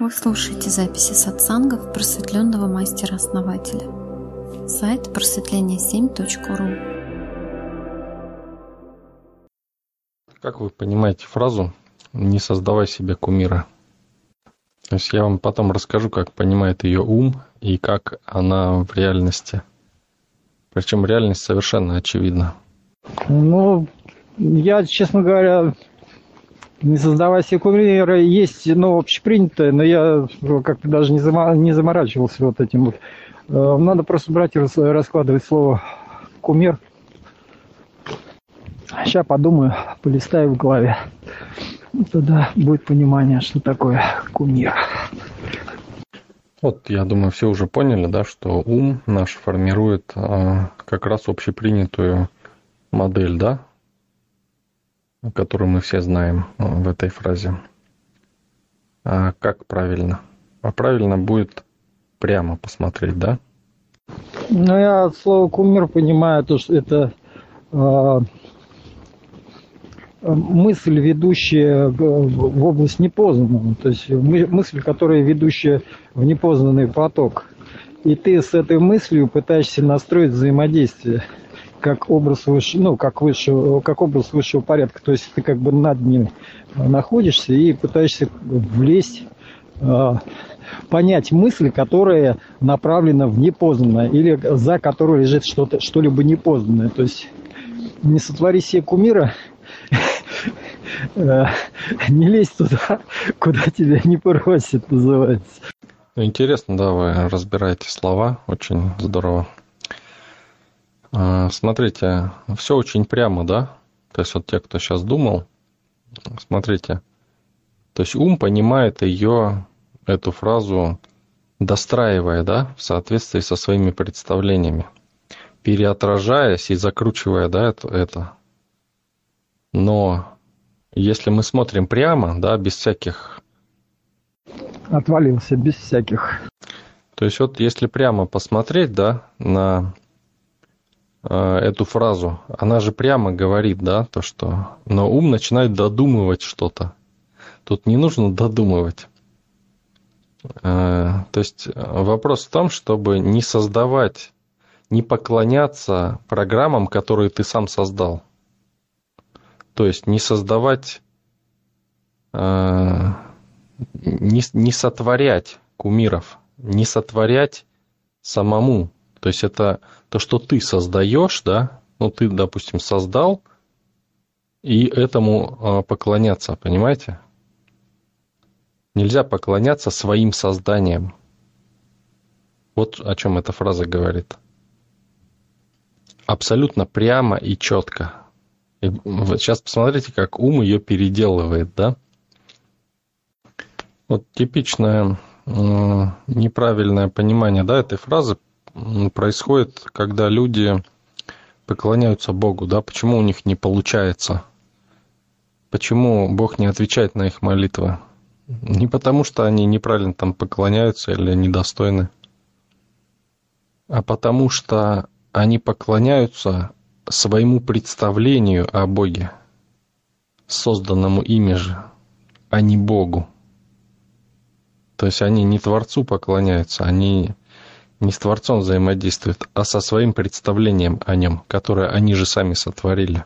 Вы слушаете записи сатсангов просветленного мастера-основателя. Сайт просветление7.ру Как вы понимаете фразу «не создавай себе кумира»? То есть я вам потом расскажу, как понимает ее ум и как она в реальности. Причем реальность совершенно очевидна. Ну, я, честно говоря, не создавая себе кумира, есть, ну, общепринятое, но я как-то даже не, зама, не заморачивался вот этим вот. Э, надо просто брать и раскладывать слово кумир. Сейчас подумаю, полистаю в голове. Тогда будет понимание, что такое кумир. Вот, я думаю, все уже поняли, да, что ум наш формирует э, как раз общепринятую модель, да, которую мы все знаем э, в этой фразе. А как правильно? А правильно будет прямо посмотреть, да? Ну, я от слова кумир понимаю, то, что это э, мысль, ведущая в область непознанного. То есть мысль, которая ведущая в непознанный поток. И ты с этой мыслью пытаешься настроить взаимодействие как образ выше, ну, как, высшего, как образ высшего порядка. То есть ты как бы над ним находишься и пытаешься влезть, э, понять мысль, которая направлена в непознанное или за которой лежит что-то, что-либо непознанное. То есть не сотвори себе кумира, э, не лезь туда, куда тебя не просят, называется. Интересно, да, вы разбираете слова, очень здорово. А, смотрите, все очень прямо, да? То есть вот те, кто сейчас думал, смотрите, то есть ум понимает ее, эту фразу, достраивая, да, в соответствии со своими представлениями, переотражаясь и закручивая, да, это. это. Но если мы смотрим прямо, да, без всяких... Отвалился, без всяких. То есть вот если прямо посмотреть, да, на эту фразу, она же прямо говорит, да, то, что... Но ум начинает додумывать что-то. Тут не нужно додумывать. Э, то есть вопрос в том, чтобы не создавать, не поклоняться программам, которые ты сам создал. То есть не создавать, э, не, не сотворять кумиров, не сотворять самому то есть это то, что ты создаешь, да, ну ты, допустим, создал, и этому а, поклоняться, понимаете? Нельзя поклоняться своим созданиям. Вот о чем эта фраза говорит. Абсолютно прямо и четко. И вот сейчас посмотрите, как ум ее переделывает, да? Вот типичное неправильное понимание да, этой фразы происходит, когда люди поклоняются Богу, да, почему у них не получается? Почему Бог не отвечает на их молитвы? Не потому, что они неправильно там поклоняются или недостойны, а потому что они поклоняются своему представлению о Боге, созданному ими же, а не Богу. То есть они не Творцу поклоняются, они не с Творцом взаимодействуют, а со своим представлением о нем, которое они же сами сотворили.